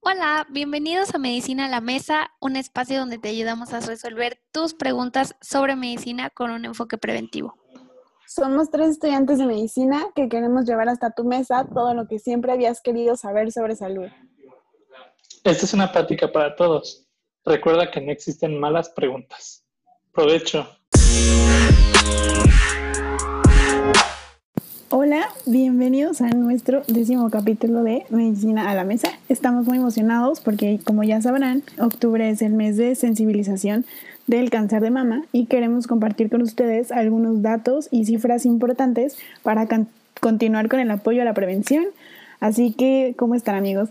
Hola, bienvenidos a Medicina a la Mesa, un espacio donde te ayudamos a resolver tus preguntas sobre medicina con un enfoque preventivo. Somos tres estudiantes de medicina que queremos llevar hasta tu mesa todo lo que siempre habías querido saber sobre salud. Esta es una práctica para todos. Recuerda que no existen malas preguntas. Provecho. Hola, bienvenidos a nuestro décimo capítulo de Medicina a la Mesa. Estamos muy emocionados porque, como ya sabrán, octubre es el mes de sensibilización del cáncer de mama y queremos compartir con ustedes algunos datos y cifras importantes para continuar con el apoyo a la prevención. Así que, ¿cómo están amigos?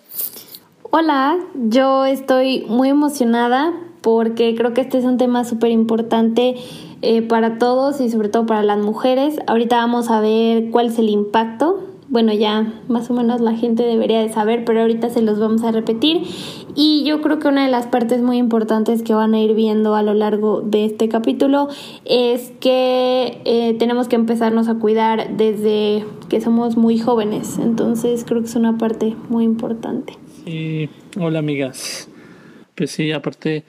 Hola, yo estoy muy emocionada porque creo que este es un tema súper importante eh, para todos y sobre todo para las mujeres. Ahorita vamos a ver cuál es el impacto. Bueno, ya más o menos la gente debería de saber, pero ahorita se los vamos a repetir. Y yo creo que una de las partes muy importantes que van a ir viendo a lo largo de este capítulo es que eh, tenemos que empezarnos a cuidar desde que somos muy jóvenes. Entonces creo que es una parte muy importante. Sí, hola amigas. Pues sí, aparte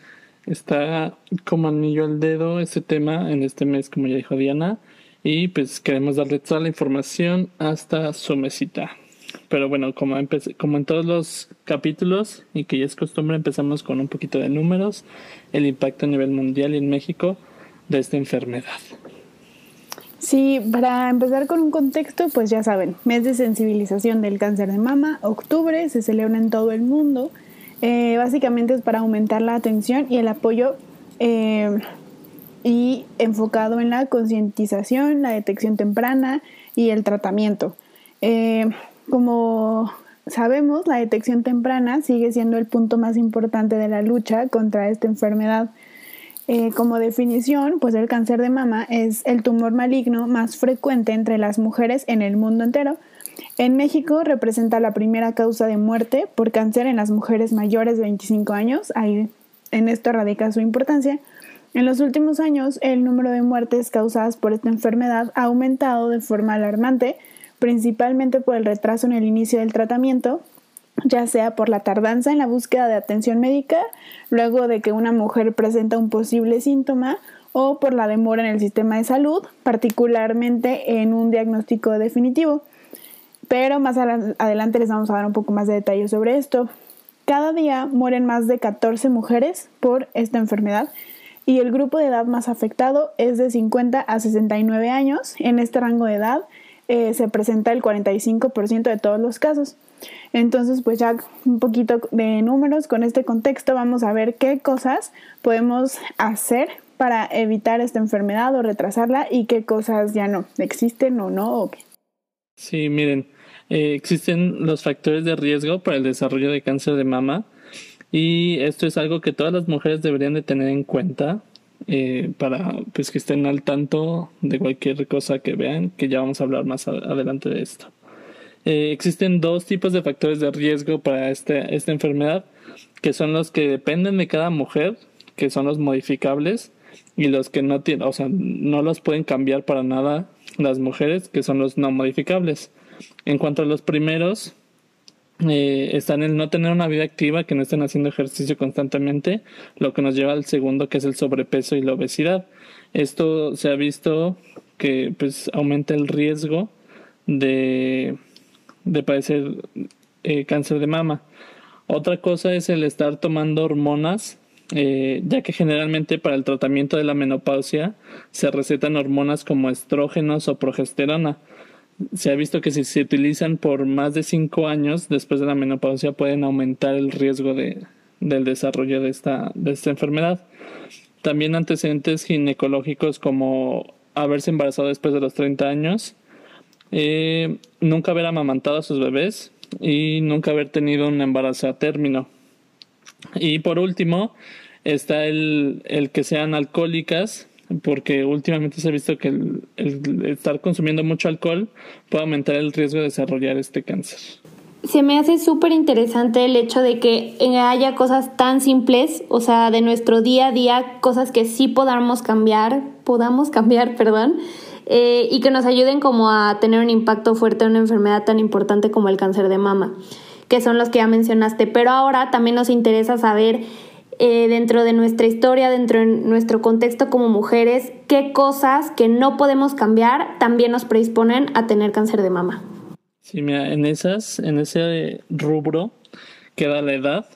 está como anillo al dedo este tema en este mes, como ya dijo Diana, y pues queremos darle toda la información hasta su mesita. Pero bueno, como, como en todos los capítulos y que ya es costumbre, empezamos con un poquito de números, el impacto a nivel mundial y en México de esta enfermedad. Sí, para empezar con un contexto, pues ya saben, mes de sensibilización del cáncer de mama, octubre, se celebra en todo el mundo eh, básicamente es para aumentar la atención y el apoyo eh, y enfocado en la concientización, la detección temprana y el tratamiento. Eh, como sabemos, la detección temprana sigue siendo el punto más importante de la lucha contra esta enfermedad. como definición, pues el cáncer de mama es el tumor maligno más frecuente entre las mujeres en el mundo entero en México representa la primera causa de muerte por cáncer en las mujeres mayores de 25 años. Ahí, en esto radica su importancia. En los últimos años, el número de muertes causadas por esta enfermedad ha aumentado de forma alarmante, principalmente por el retraso en el inicio del tratamiento, ya sea por la tardanza en la búsqueda de atención médica, luego de que una mujer presenta un posible síntoma, o por la demora en el sistema de salud, particularmente en un diagnóstico definitivo pero más adelante les vamos a dar un poco más de detalles sobre esto. Cada día mueren más de 14 mujeres por esta enfermedad y el grupo de edad más afectado es de 50 a 69 años. En este rango de edad eh, se presenta el 45% de todos los casos. Entonces, pues ya un poquito de números con este contexto vamos a ver qué cosas podemos hacer para evitar esta enfermedad o retrasarla y qué cosas ya no existen o no. Sí, miren, eh, existen los factores de riesgo para el desarrollo de cáncer de mama y esto es algo que todas las mujeres deberían de tener en cuenta eh, para pues que estén al tanto de cualquier cosa que vean, que ya vamos a hablar más adelante de esto. Eh, existen dos tipos de factores de riesgo para este, esta enfermedad, que son los que dependen de cada mujer, que son los modificables, y los que no tienen, o sea, no los pueden cambiar para nada las mujeres, que son los no modificables. En cuanto a los primeros, eh, están en no tener una vida activa, que no estén haciendo ejercicio constantemente, lo que nos lleva al segundo, que es el sobrepeso y la obesidad. Esto se ha visto que pues aumenta el riesgo de, de padecer eh, cáncer de mama. Otra cosa es el estar tomando hormonas, eh, ya que generalmente para el tratamiento de la menopausia se recetan hormonas como estrógenos o progesterona se ha visto que si se utilizan por más de cinco años después de la menopausia pueden aumentar el riesgo de, del desarrollo de esta, de esta enfermedad. También antecedentes ginecológicos como haberse embarazado después de los 30 años, eh, nunca haber amamantado a sus bebés y nunca haber tenido un embarazo a término. Y por último, está el, el que sean alcohólicas porque últimamente se ha visto que el, estar consumiendo mucho alcohol puede aumentar el riesgo de desarrollar este cáncer. Se me hace súper interesante el hecho de que haya cosas tan simples, o sea, de nuestro día a día, cosas que sí podamos cambiar, podamos cambiar, perdón, eh, y que nos ayuden como a tener un impacto fuerte en una enfermedad tan importante como el cáncer de mama. que son los que ya mencionaste. Pero ahora también nos interesa saber eh, dentro de nuestra historia, dentro de nuestro contexto como mujeres, qué cosas que no podemos cambiar también nos predisponen a tener cáncer de mama. Sí, mira, en esas, en ese rubro queda la edad,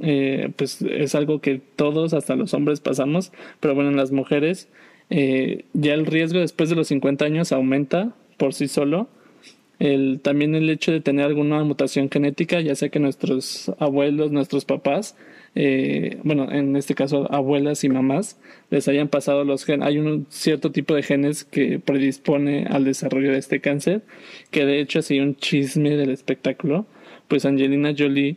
eh, pues es algo que todos, hasta los hombres, pasamos, pero bueno, en las mujeres eh, ya el riesgo después de los 50 años aumenta por sí solo. El, también el hecho de tener alguna mutación genética, ya sea que nuestros abuelos, nuestros papás, eh, bueno, en este caso abuelas y mamás, les hayan pasado los genes. Hay un cierto tipo de genes que predispone al desarrollo de este cáncer, que de hecho así un chisme del espectáculo, pues Angelina Jolie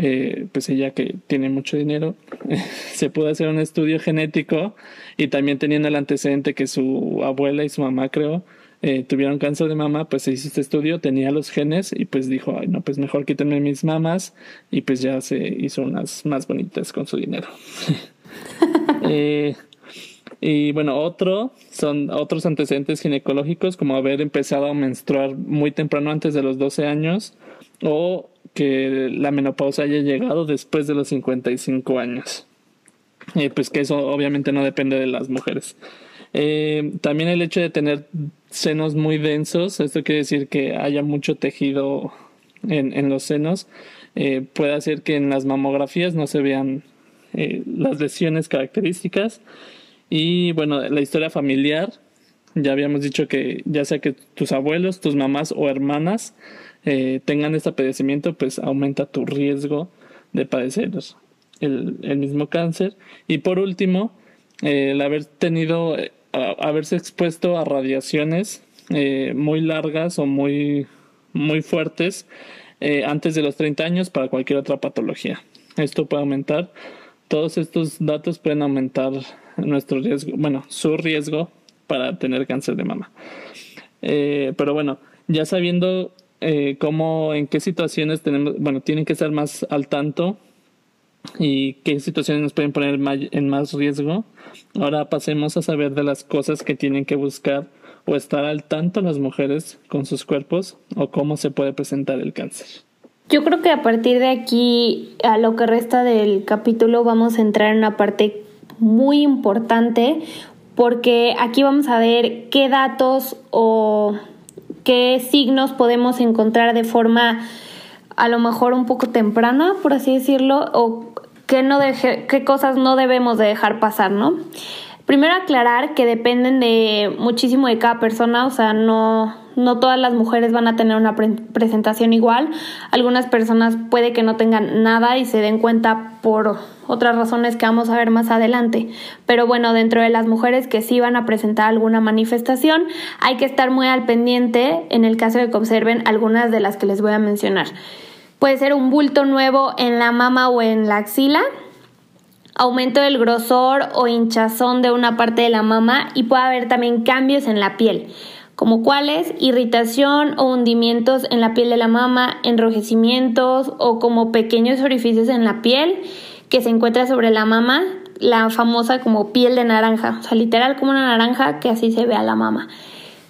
eh, pues ella que tiene mucho dinero, se pudo hacer un estudio genético y también teniendo el antecedente que su abuela y su mamá creo eh, tuvieron cáncer de mama, pues se hizo este estudio, tenía los genes y pues dijo, ay no, pues mejor quítenme mis mamas y pues ya se hizo unas más bonitas con su dinero. eh, y bueno, otro son otros antecedentes ginecológicos como haber empezado a menstruar muy temprano antes de los 12 años o que la menopausa haya llegado después de los 55 años. y pues que eso obviamente no depende de las mujeres. Eh, también el hecho de tener senos muy densos, esto quiere decir que haya mucho tejido en, en los senos, eh, puede hacer que en las mamografías no se vean eh, las lesiones características. Y bueno, la historia familiar, ya habíamos dicho que ya sea que tus abuelos, tus mamás o hermanas eh, tengan este padecimiento, pues aumenta tu riesgo de padecer el, el mismo cáncer. Y por último, el haber tenido, eh, haberse expuesto a radiaciones muy largas o muy, muy fuertes antes de los 30 años para cualquier otra patología. Esto puede aumentar, todos estos datos pueden aumentar nuestro riesgo, bueno, su riesgo para tener cáncer de mama. pero bueno, ya sabiendo eh, cómo, en qué situaciones tenemos, bueno, tienen que estar más al tanto y qué situaciones nos pueden poner en más riesgo. Ahora pasemos a saber de las cosas que tienen que buscar o estar al tanto las mujeres con sus cuerpos o cómo se puede presentar el cáncer. Yo creo que a partir de aquí, a lo que resta del capítulo, vamos a entrar en una parte muy importante porque aquí vamos a ver qué datos o qué signos podemos encontrar de forma a lo mejor un poco temprana, por así decirlo, o qué, no deje, qué cosas no debemos de dejar pasar, ¿no? Primero aclarar que dependen de muchísimo de cada persona, o sea, no, no todas las mujeres van a tener una presentación igual. Algunas personas puede que no tengan nada y se den cuenta por otras razones que vamos a ver más adelante. Pero bueno, dentro de las mujeres que sí van a presentar alguna manifestación, hay que estar muy al pendiente en el caso de que observen algunas de las que les voy a mencionar. Puede ser un bulto nuevo en la mama o en la axila, aumento del grosor o hinchazón de una parte de la mama y puede haber también cambios en la piel como cuáles, irritación o hundimientos en la piel de la mama, enrojecimientos o como pequeños orificios en la piel que se encuentra sobre la mama, la famosa como piel de naranja, o sea, literal como una naranja que así se ve a la mama.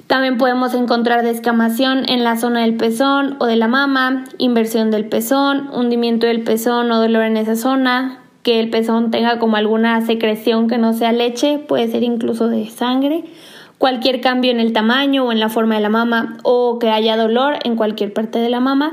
También podemos encontrar descamación en la zona del pezón o de la mama, inversión del pezón, hundimiento del pezón o dolor en esa zona, que el pezón tenga como alguna secreción que no sea leche, puede ser incluso de sangre cualquier cambio en el tamaño o en la forma de la mama o que haya dolor en cualquier parte de la mama.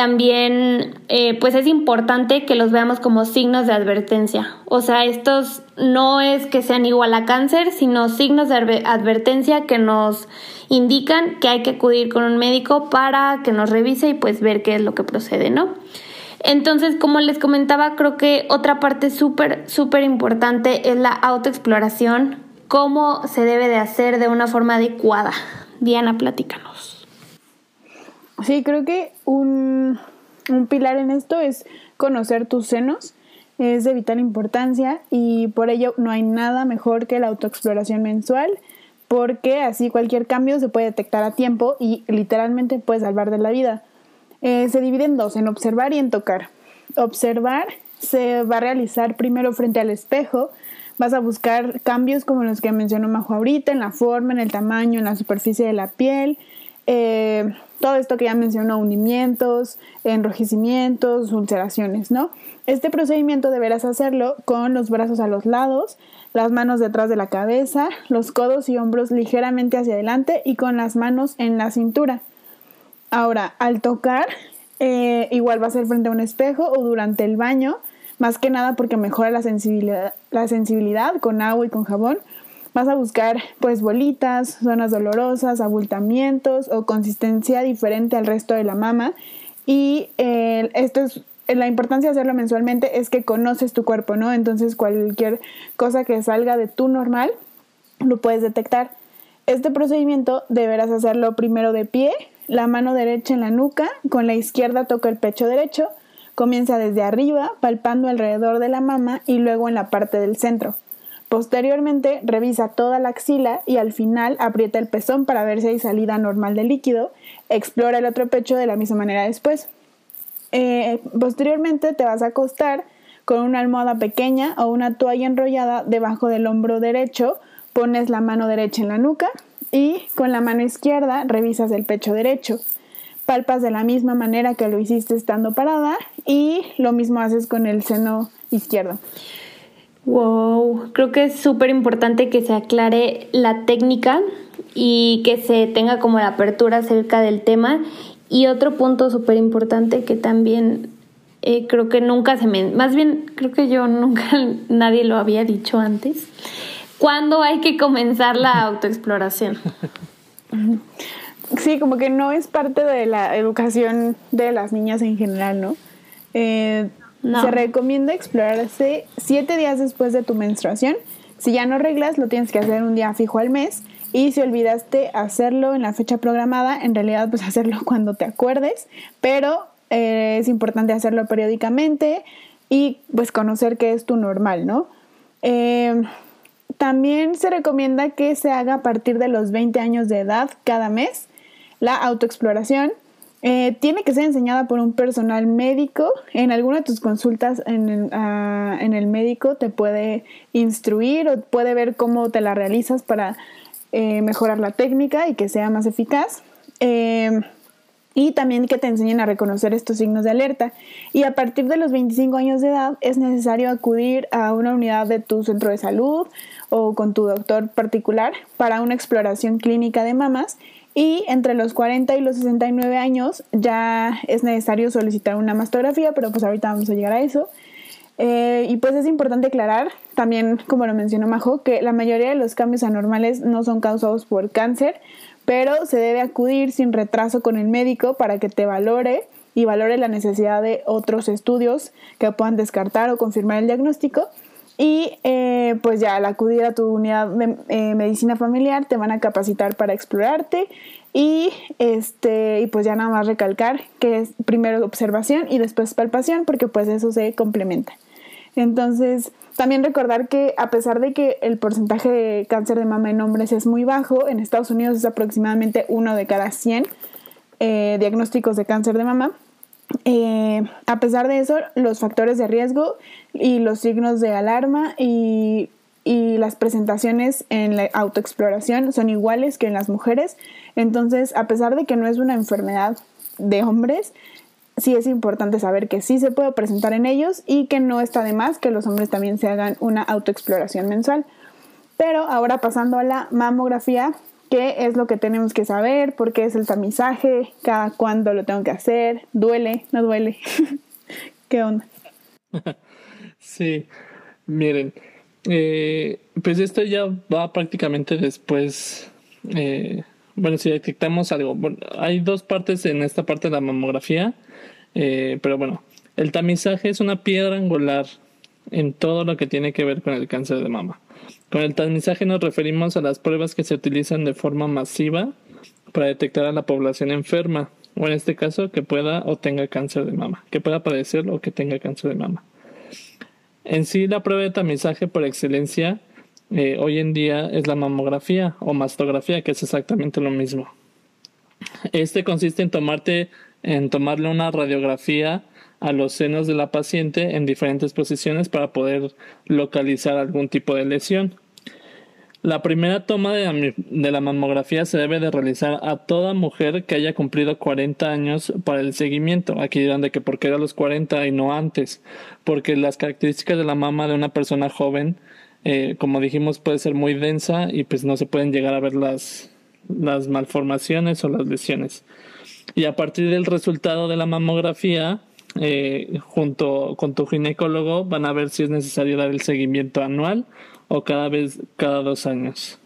También eh, pues es importante que los veamos como signos de advertencia. O sea, estos no es que sean igual a cáncer, sino signos de advertencia que nos indican que hay que acudir con un médico para que nos revise y pues ver qué es lo que procede, ¿no? Entonces, como les comentaba, creo que otra parte súper, súper importante es la autoexploración, cómo se debe de hacer de una forma adecuada. Diana, platícanos. Sí, creo que un, pilar en esto es conocer tus senos. Es de vital importancia y por ello no hay nada mejor que la autoexploración mensual porque así cualquier cambio se puede detectar a tiempo y literalmente puede salvar de la vida. Eh, se divide en dos, en observar y en tocar. Observar se va a realizar primero frente al espejo Vas a buscar cambios como los que mencionó Majo ahorita, en la forma, en el tamaño, en la superficie de la piel. eh, todo esto que ya mencionó, hundimientos, enrojecimientos, ulceraciones, ¿no? Este procedimiento deberás hacerlo con los brazos a los lados, las manos detrás de la cabeza, los codos y hombros ligeramente hacia adelante y con las manos en la cintura. Ahora, al tocar, eh, igual va a ser frente a un espejo o durante el baño, más que nada porque mejora la sensibilidad, la sensibilidad con agua y con jabón. Vas a buscar pues bolitas, zonas dolorosas, abultamientos o consistencia diferente al resto de la mama. Y eh, esto es la importancia de hacerlo mensualmente es que conoces tu cuerpo, ¿no? Entonces cualquier cosa que salga de tu normal lo puedes detectar. Este procedimiento deberás hacerlo primero de pie, la mano derecha en la nuca, con la izquierda toca el pecho derecho, comienza desde arriba, palpando alrededor de la mama y luego en la parte del centro. Posteriormente revisa toda la axila y al final aprieta el pezón para ver si hay salida normal de líquido. Explora el otro pecho de la misma manera después. Eh, posteriormente te vas a acostar con una almohada pequeña o una toalla enrollada debajo del hombro derecho, pones la mano derecha en la nuca y con la mano izquierda revisas el pecho derecho. Palpas de la misma manera que lo hiciste estando parada y lo mismo haces con el seno izquierdo. Wow, creo que es súper importante que se aclare la técnica y que se tenga como la apertura acerca del tema y otro punto súper importante que también eh, creo que nunca se me... Más bien, creo que yo nunca nadie lo había dicho antes. ¿Cuándo hay que comenzar la autoexploración? Sí, como que no es parte de la educación de las niñas en general, ¿no? Eh, Se recomienda explorarse siete días después de tu menstruación. Si ya no reglas, lo tienes que hacer un día fijo al mes y si olvidaste hacerlo en la fecha programada, en realidad pues hacerlo cuando te acuerdes, pero eh, es importante hacerlo periódicamente y pues conocer qué es tu normal, ¿no? Eh, también se recomienda que se haga a partir de los 20 años de edad cada mes. La autoexploración eh, tiene que ser enseñada por un personal médico. En alguna de tus consultas en, ah, en el médico te puede instruir o puede ver cómo te la realizas para eh, mejorar la técnica y que sea más eficaz. Eh, y también que te enseñen a reconocer estos signos de alerta. Y a partir de los 25 años de edad es necesario acudir a una unidad de tu centro de salud o con tu doctor particular para una exploración clínica de mamas. Y entre los 40 y los 69 años ya es necesario solicitar una mastografía, pero pues ahorita vamos a llegar a eso. Eh, y pues es importante aclarar, también como lo mencionó Majo, que la mayoría de los cambios anormales no son causados por cáncer, pero se debe acudir sin retraso con el médico para que te valore y valore la necesidad de otros estudios que puedan descartar o confirmar el diagnóstico. Y eh, pues ya al acudir a tu unidad de eh, medicina familiar te van a capacitar para explorarte y este y pues ya nada más recalcar que es primero observación y después palpación porque pues eso se complementa. Entonces, también recordar que a pesar de que el porcentaje de cáncer de mama en hombres es muy bajo, en Estados Unidos es aproximadamente uno de cada 100 eh, diagnósticos de cáncer de mama. Eh, a pesar de eso, los factores de riesgo y los signos de alarma y, y las presentaciones en la autoexploración son iguales que en las mujeres. Entonces, a pesar de que no es una enfermedad de hombres, sí es importante saber que sí se puede presentar en ellos y que no está de más que los hombres también se hagan una autoexploración mensual. Pero ahora pasando a la mamografía, ¿qué es lo que tenemos que saber? ¿Por qué es el tamizaje? ¿Cada cuándo lo tengo que hacer? ¿Duele? ¿No duele? ¿Qué onda? Sí, miren, eh, pues esto ya va prácticamente después. Eh, bueno, si detectamos algo, hay dos partes en esta parte de la mamografía. Eh, pero bueno, el tamizaje es una piedra angular en todo lo que tiene que ver con el cáncer de mama. Con el tamizaje nos referimos a las pruebas que se utilizan de forma masiva para detectar a la población enferma, o en este caso que pueda o tenga cáncer de mama, que pueda padecer o que tenga cáncer de mama. En sí, la prueba de tamizaje por excelencia eh, hoy en día es la mamografía o mastografía, que es exactamente lo mismo. Este consiste en tomarte en tomarle una radiografía a los senos de la paciente en diferentes posiciones para poder localizar algún tipo de lesión. La primera toma de la, mamografía se debe de realizar a toda mujer que haya cumplido 40 años para el seguimiento. Aquí dirán de que por qué a los 40 y no antes, porque las características de la mama de una persona joven, eh, como dijimos, puede ser muy densa y pues no se pueden llegar a ver las, las malformaciones o las lesiones. Y a partir del resultado de la mamografía, eh, junto con tu ginecólogo, van a ver si es necesario dar el seguimiento anual o cada vez cada dos años.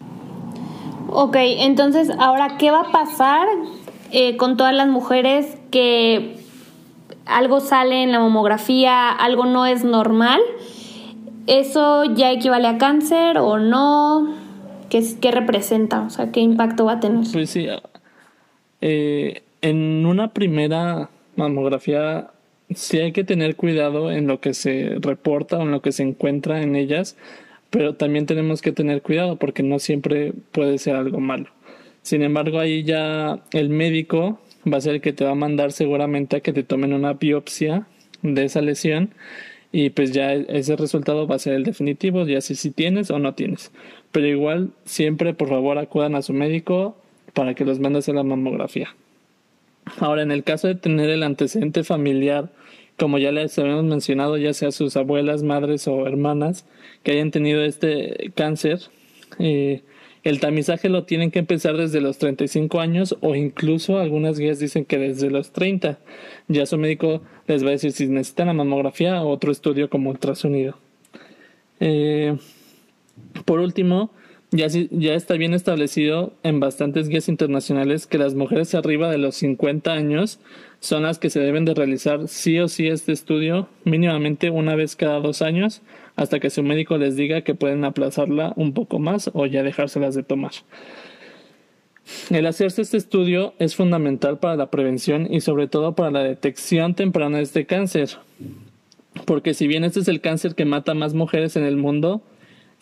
Ok, entonces ahora, ¿qué va a pasar eh, con todas las mujeres que algo sale en la mamografía, algo no es normal? ¿Eso ya equivale a cáncer o no? ¿Qué, qué representa? O sea, ¿qué impacto va a tener? Pues sí, eh, en una primera mamografía sí hay que tener cuidado en lo que se reporta o en lo que se encuentra en ellas, pero también tenemos que tener cuidado porque no siempre puede ser algo malo. Sin embargo, ahí ya el médico va a ser el que te va a mandar seguramente a que te tomen una biopsia de esa lesión y pues ya ese resultado va a ser el definitivo, ya si, si tienes o no tienes. Pero igual siempre por favor acudan a su médico para que los mandes a la mamografía. Ahora, en el caso de tener el antecedente familiar como ya les habíamos mencionado, ya sea sus abuelas, madres o hermanas que hayan tenido este cáncer, eh, el tamizaje lo tienen que empezar desde los 35 años o incluso algunas guías dicen que desde los 30. Ya su médico les va a decir si necesitan la mamografía o otro estudio como ultrasonido. Eh, por último, ya, ya está bien establecido en bastantes guías internacionales que las mujeres arriba de los 50 años son las que se deben de realizar sí o sí este estudio mínimamente una vez cada dos años hasta que su médico les diga que pueden aplazarla un poco más o ya dejárselas de tomar. El hacerse este estudio es fundamental para la prevención y sobre todo para la detección temprana de este cáncer, porque si bien este es el cáncer que mata más mujeres en el mundo,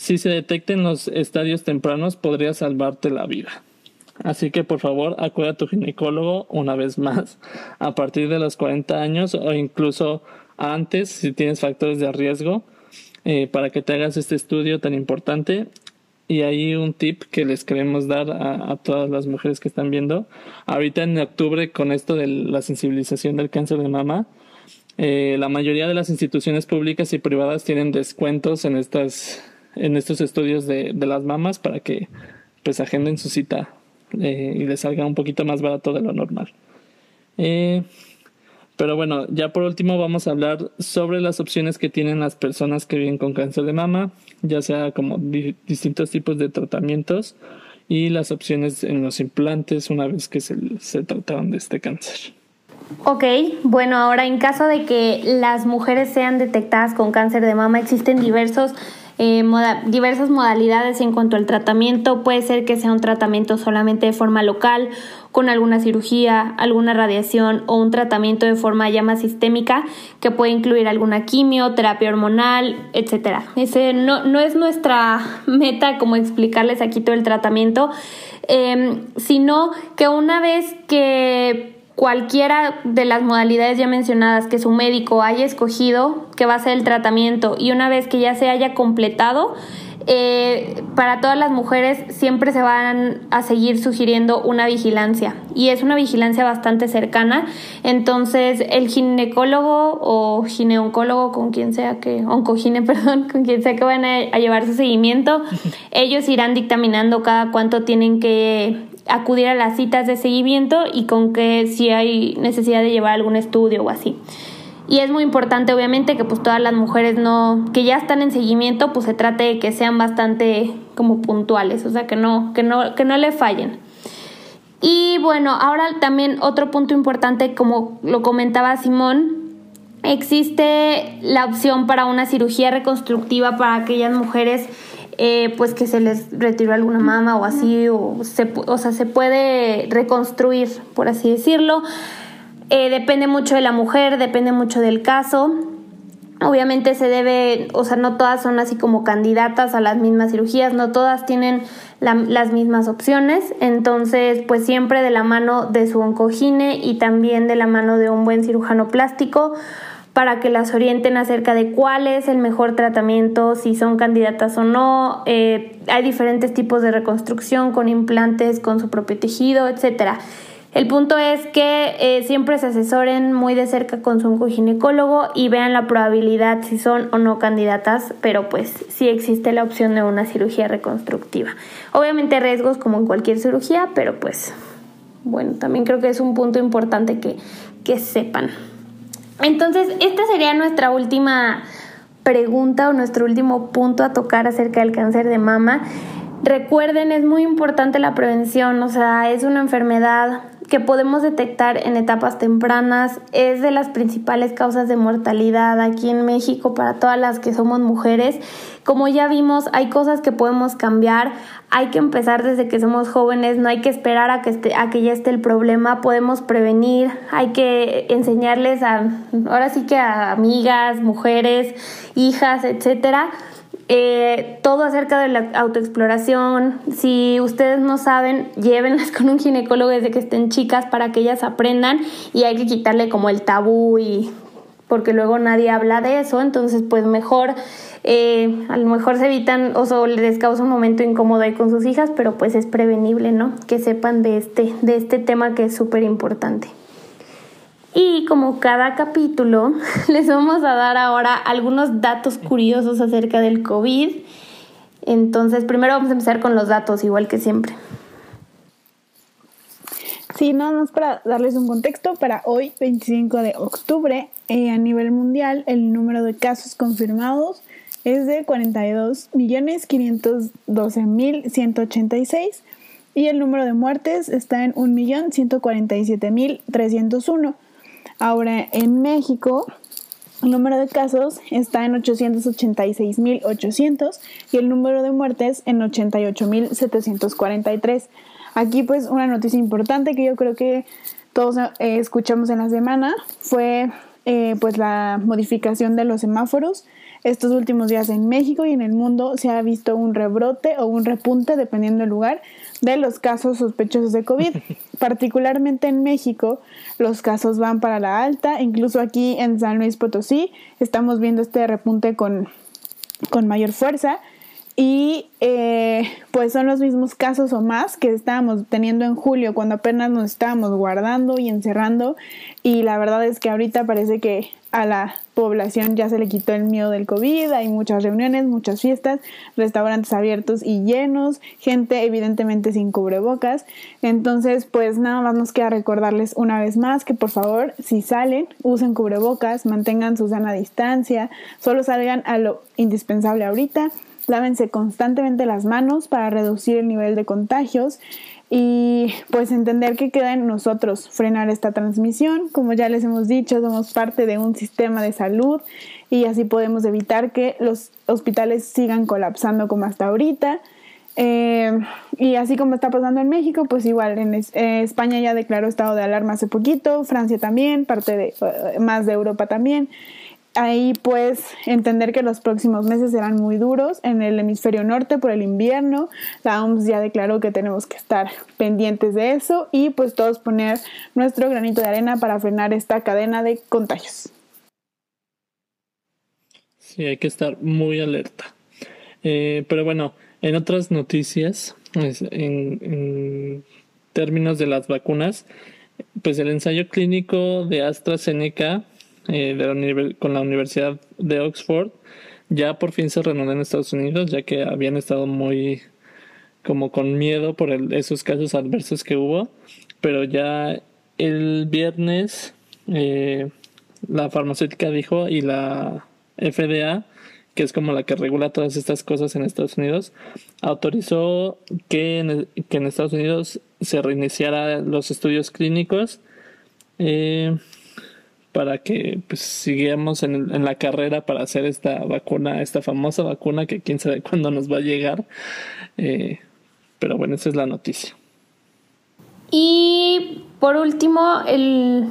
si se detecta en los estadios tempranos podría salvarte la vida. Así que por favor acude a tu ginecólogo una vez más a partir de los 40 años o incluso antes si tienes factores de riesgo eh, para que te hagas este estudio tan importante. Y ahí un tip que les queremos dar a, todas las mujeres que están viendo. Ahorita en octubre con esto de la sensibilización del cáncer de mama, eh, la mayoría de las instituciones públicas y privadas tienen descuentos en estas en estos estudios de, de las mamas para que pues agenden su cita eh, y les salga un poquito más barato de lo normal. Eh, pero bueno, ya por último vamos a hablar sobre las opciones que tienen las personas que viven con cáncer de mama, ya sea como distintos tipos de tratamientos y las opciones en los implantes una vez que se, se trataron de este cáncer. Ok, bueno, ahora en caso de que las mujeres sean detectadas con cáncer de mama, existen diversos eh, diversas modalidades en cuanto al tratamiento. Puede ser que sea un tratamiento solamente de forma local, con alguna cirugía, alguna radiación o un tratamiento de forma ya más sistémica que puede incluir alguna quimio, terapia hormonal, etc. Ese no, no es nuestra meta como explicarles aquí todo el tratamiento, em, sino que una vez que cualquiera de las modalidades ya mencionadas que su médico haya escogido, que va a ser el tratamiento, y una vez que ya se haya completado, eh, para todas las mujeres siempre se van a seguir sugiriendo una vigilancia y es una vigilancia bastante cercana. Entonces el ginecólogo o gineoncólogo con quien sea que, oncogine, perdón, con quien sea que van a, a llevar su seguimiento, ellos irán dictaminando cada cuánto tienen que acudir a las citas de seguimiento y con que si hay necesidad de llevar algún estudio o así. Y es muy importante obviamente que pues todas las mujeres no que ya están en seguimiento, pues se trate de que sean bastante como puntuales, o sea, que no que no que no le fallen. Y bueno, ahora también otro punto importante como lo comentaba Simón, existe la opción para una cirugía reconstructiva para aquellas mujeres eh, pues que se les retiró alguna mama o así, o, se, o sea, se puede reconstruir, por así decirlo. Eh, depende mucho de la mujer, depende mucho del caso. Obviamente se debe, o sea, no todas son así como candidatas a las mismas cirugías, no todas tienen las mismas opciones, entonces pues siempre de la mano de su oncogine y también de la mano de un buen cirujano plástico para que las orienten acerca de cuál es el mejor tratamiento, si son candidatas o no. Eh, hay diferentes tipos de reconstrucción con implantes, con su propio tejido, etcétera. El punto es que eh, siempre se asesoren muy de cerca con su ginecólogo y vean la probabilidad si son o no candidatas, pero pues sí existe la opción de una cirugía reconstructiva. Obviamente riesgos como en cualquier cirugía, pero pues bueno, también creo que es un punto importante que, que sepan. Entonces, esta sería nuestra última pregunta o nuestro último punto a tocar acerca del cáncer de mama. Recuerden, es muy importante la prevención, o sea, es una enfermedad que podemos detectar en etapas tempranas, es de las principales causas de mortalidad aquí en México para todas las que somos mujeres. Como ya vimos, hay cosas que podemos cambiar, hay que empezar desde que somos jóvenes, no hay que esperar a que, esté, a que ya esté el problema, podemos prevenir, hay que enseñarles a, ahora sí que a amigas, mujeres, hijas, etcétera, eh, todo acerca de la autoexploración. Si ustedes no saben, llévenlas con un ginecólogo desde que estén chicas para que ellas aprendan y hay que quitarle como el tabú y porque luego nadie habla de eso, entonces pues mejor, eh, a lo mejor se evitan o les causa un momento incómodo ahí con sus hijas, pero pues es prevenible, ¿no? Que sepan de este, de este tema que es súper importante. Y como cada capítulo, les vamos a dar ahora algunos datos curiosos acerca del COVID. Entonces, primero vamos a empezar con los datos, igual que siempre. Sí, nada más para darles un contexto, para hoy, 25 de octubre, eh, a nivel mundial, el número de casos confirmados es de 42.512.186 y el número de muertes está en 1.147.301. Ahora, en México, el número de casos está en 886.800 y el número de muertes en 88.743. Aquí pues una noticia importante que yo creo que todos eh, escuchamos en la semana fue eh, pues la modificación de los semáforos. Estos últimos días en México y en el mundo se ha visto un rebrote o un repunte, dependiendo del lugar, de los casos sospechosos de COVID. Particularmente en México, los casos van para la alta, incluso aquí en San Luis Potosí estamos viendo este repunte con, con mayor fuerza. Y eh, pues son los mismos casos o más que estábamos teniendo en julio cuando apenas nos estábamos guardando y encerrando. Y la verdad es que ahorita parece que a la población ya se le quitó el miedo del COVID, hay muchas reuniones, muchas fiestas, restaurantes abiertos y llenos, gente evidentemente sin cubrebocas. Entonces, pues nada más nos queda recordarles una vez más que por favor, si salen, usen cubrebocas, mantengan su sana distancia, solo salgan a lo indispensable ahorita lávense constantemente las manos para reducir el nivel de contagios y pues entender que queda en nosotros frenar esta transmisión. Como ya les hemos dicho, somos parte de un sistema de salud y así podemos evitar que los hospitales sigan colapsando como hasta ahorita. Eh, y así como está pasando en México, pues igual en eh, España ya declaró estado de alarma hace poquito, Francia también, parte de eh, más de Europa también ahí pues entender que los próximos meses serán muy duros en el hemisferio norte por el invierno. La OMS ya declaró que tenemos que estar pendientes de eso y pues todos poner nuestro granito de arena para frenar esta cadena de contagios. Sí, hay que estar muy alerta. Eh, pero bueno, en otras noticias, en, en términos de las vacunas, pues el ensayo clínico de AstraZeneca eh, con la Universidad de Oxford, ya por fin se reanudó en Estados Unidos, ya que habían estado muy como con miedo por esos casos adversos que hubo, pero ya el viernes eh, la farmacéutica dijo y la FDA, que es como la que regula todas estas cosas en Estados Unidos, autorizó que en, que en Estados Unidos se reiniciara los estudios clínicos. Eh, para que pues sigamos en, en, la carrera para hacer esta vacuna, esta famosa vacuna que quién sabe cuándo nos va a llegar. Eh, pero bueno, esa es la noticia. Y por último, el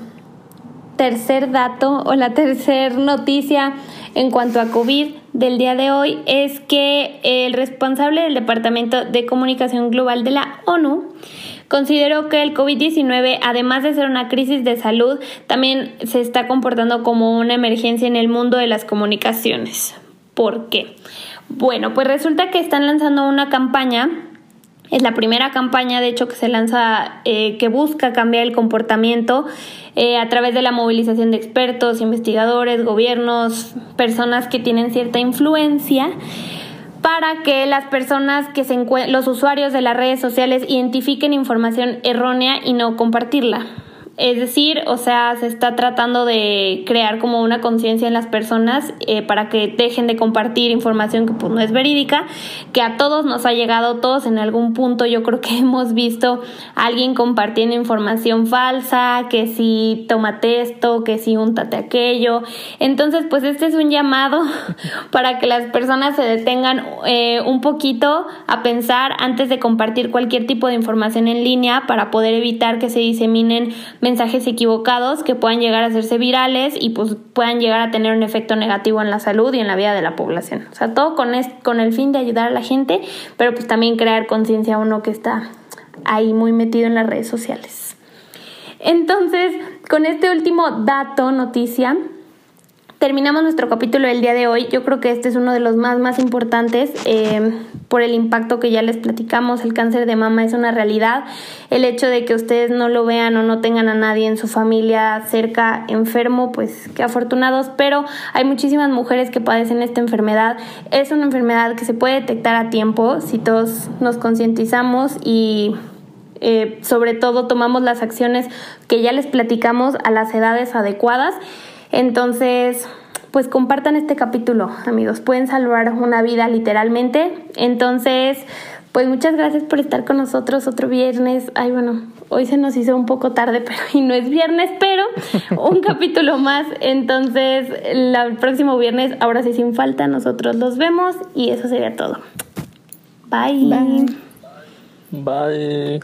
tercer dato o la tercer noticia en cuanto a COVID del día de hoy es que el responsable del Departamento de Comunicación Global de la ONU considero que el COVID-19, además de ser una crisis de salud, también se está comportando como una emergencia en el mundo de las comunicaciones. ¿Por qué? Bueno, pues resulta que están lanzando una campaña es la primera campaña, de hecho, que se lanza, eh, que busca cambiar el comportamiento eh, a través de la movilización de expertos, investigadores, gobiernos, personas que tienen cierta influencia para que las personas que se los usuarios de las redes sociales identifiquen información errónea y no compartirla. Es decir, o sea, se está tratando de crear como una conciencia en las personas eh, para que dejen de compartir información que pues no es verídica, que a todos nos ha llegado, todos en algún punto yo creo que hemos visto a alguien compartiendo información falsa, que si tómate esto, que si úntate aquello. Entonces, pues este es un llamado para que las personas se detengan eh, un poquito a pensar antes de compartir cualquier tipo de información en línea para poder evitar que se diseminen mensajes equivocados que puedan llegar a hacerse virales y pues puedan llegar a tener un efecto negativo en la salud y en la vida de la población. O sea, todo con, con el fin de ayudar a la gente, pero pues también crear conciencia a uno que está ahí muy metido en las redes sociales. Entonces, con este último dato, noticia, terminamos nuestro capítulo del día de hoy. Yo creo que este es uno de los más, más importantes eh, por el impacto que ya les platicamos. El cáncer de mama es una realidad. El hecho de que ustedes no lo vean o no tengan a nadie en su familia cerca enfermo, pues qué afortunados. Pero hay muchísimas mujeres que padecen esta enfermedad. Es una enfermedad que se puede detectar a tiempo si todos nos concientizamos y eh, sobre todo tomamos las acciones que ya les platicamos a las edades adecuadas. Entonces, pues compartan este capítulo, amigos. Pueden salvar una vida literalmente. Entonces, pues muchas gracias por estar con nosotros otro viernes. Ay, bueno, hoy se nos hizo un poco tarde, pero y no es viernes, pero un capítulo más. Entonces, el próximo viernes, ahora sí sin falta, nosotros los vemos y eso sería todo. Bye. Bye.